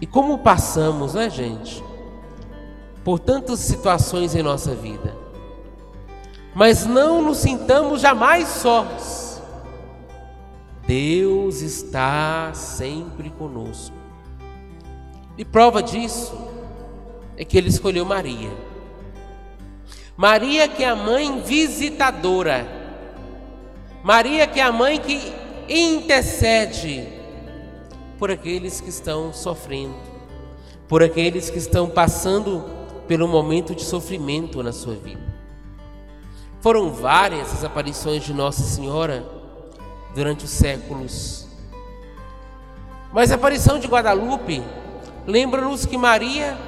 E como passamos, né, gente? Por tantas situações em nossa vida. Mas não nos sintamos jamais sós. Deus está sempre conosco. E prova disso é que ele escolheu Maria. Maria que é a mãe visitadora. Maria que é a mãe que intercede por aqueles que estão sofrendo, por aqueles que estão passando pelo momento de sofrimento na sua vida. Foram várias as aparições de Nossa Senhora durante os séculos. Mas a aparição de Guadalupe lembra-nos que Maria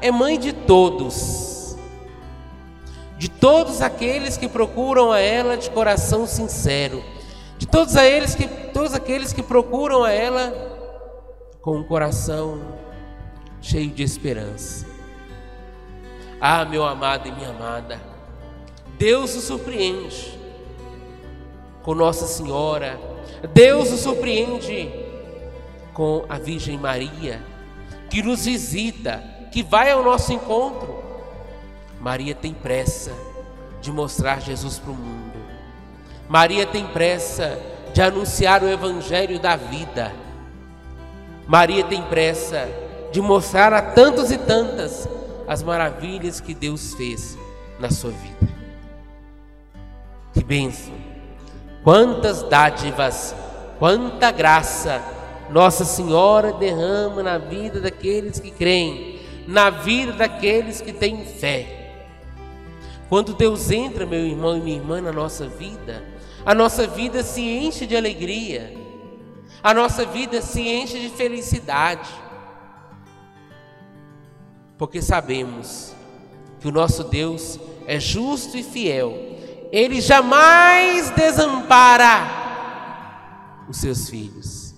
é mãe de todos, de todos aqueles que procuram a ela de coração sincero, de todos, a eles que, todos aqueles que procuram a ela com um coração cheio de esperança. Ah, meu amado e minha amada, Deus o surpreende com Nossa Senhora, Deus o surpreende com a Virgem Maria, que nos visita, que vai ao nosso encontro. Maria tem pressa de mostrar Jesus para o mundo. Maria tem pressa de anunciar o Evangelho da vida. Maria tem pressa de mostrar a tantos e tantas as maravilhas que Deus fez na sua vida. Que bênção! Quantas dádivas, quanta graça Nossa Senhora derrama na vida daqueles que creem, na vida daqueles que têm fé. Quando Deus entra, meu irmão e minha irmã, na nossa vida, a nossa vida se enche de alegria, a nossa vida se enche de felicidade, porque sabemos que o nosso Deus é justo e fiel, Ele jamais desampara os seus filhos.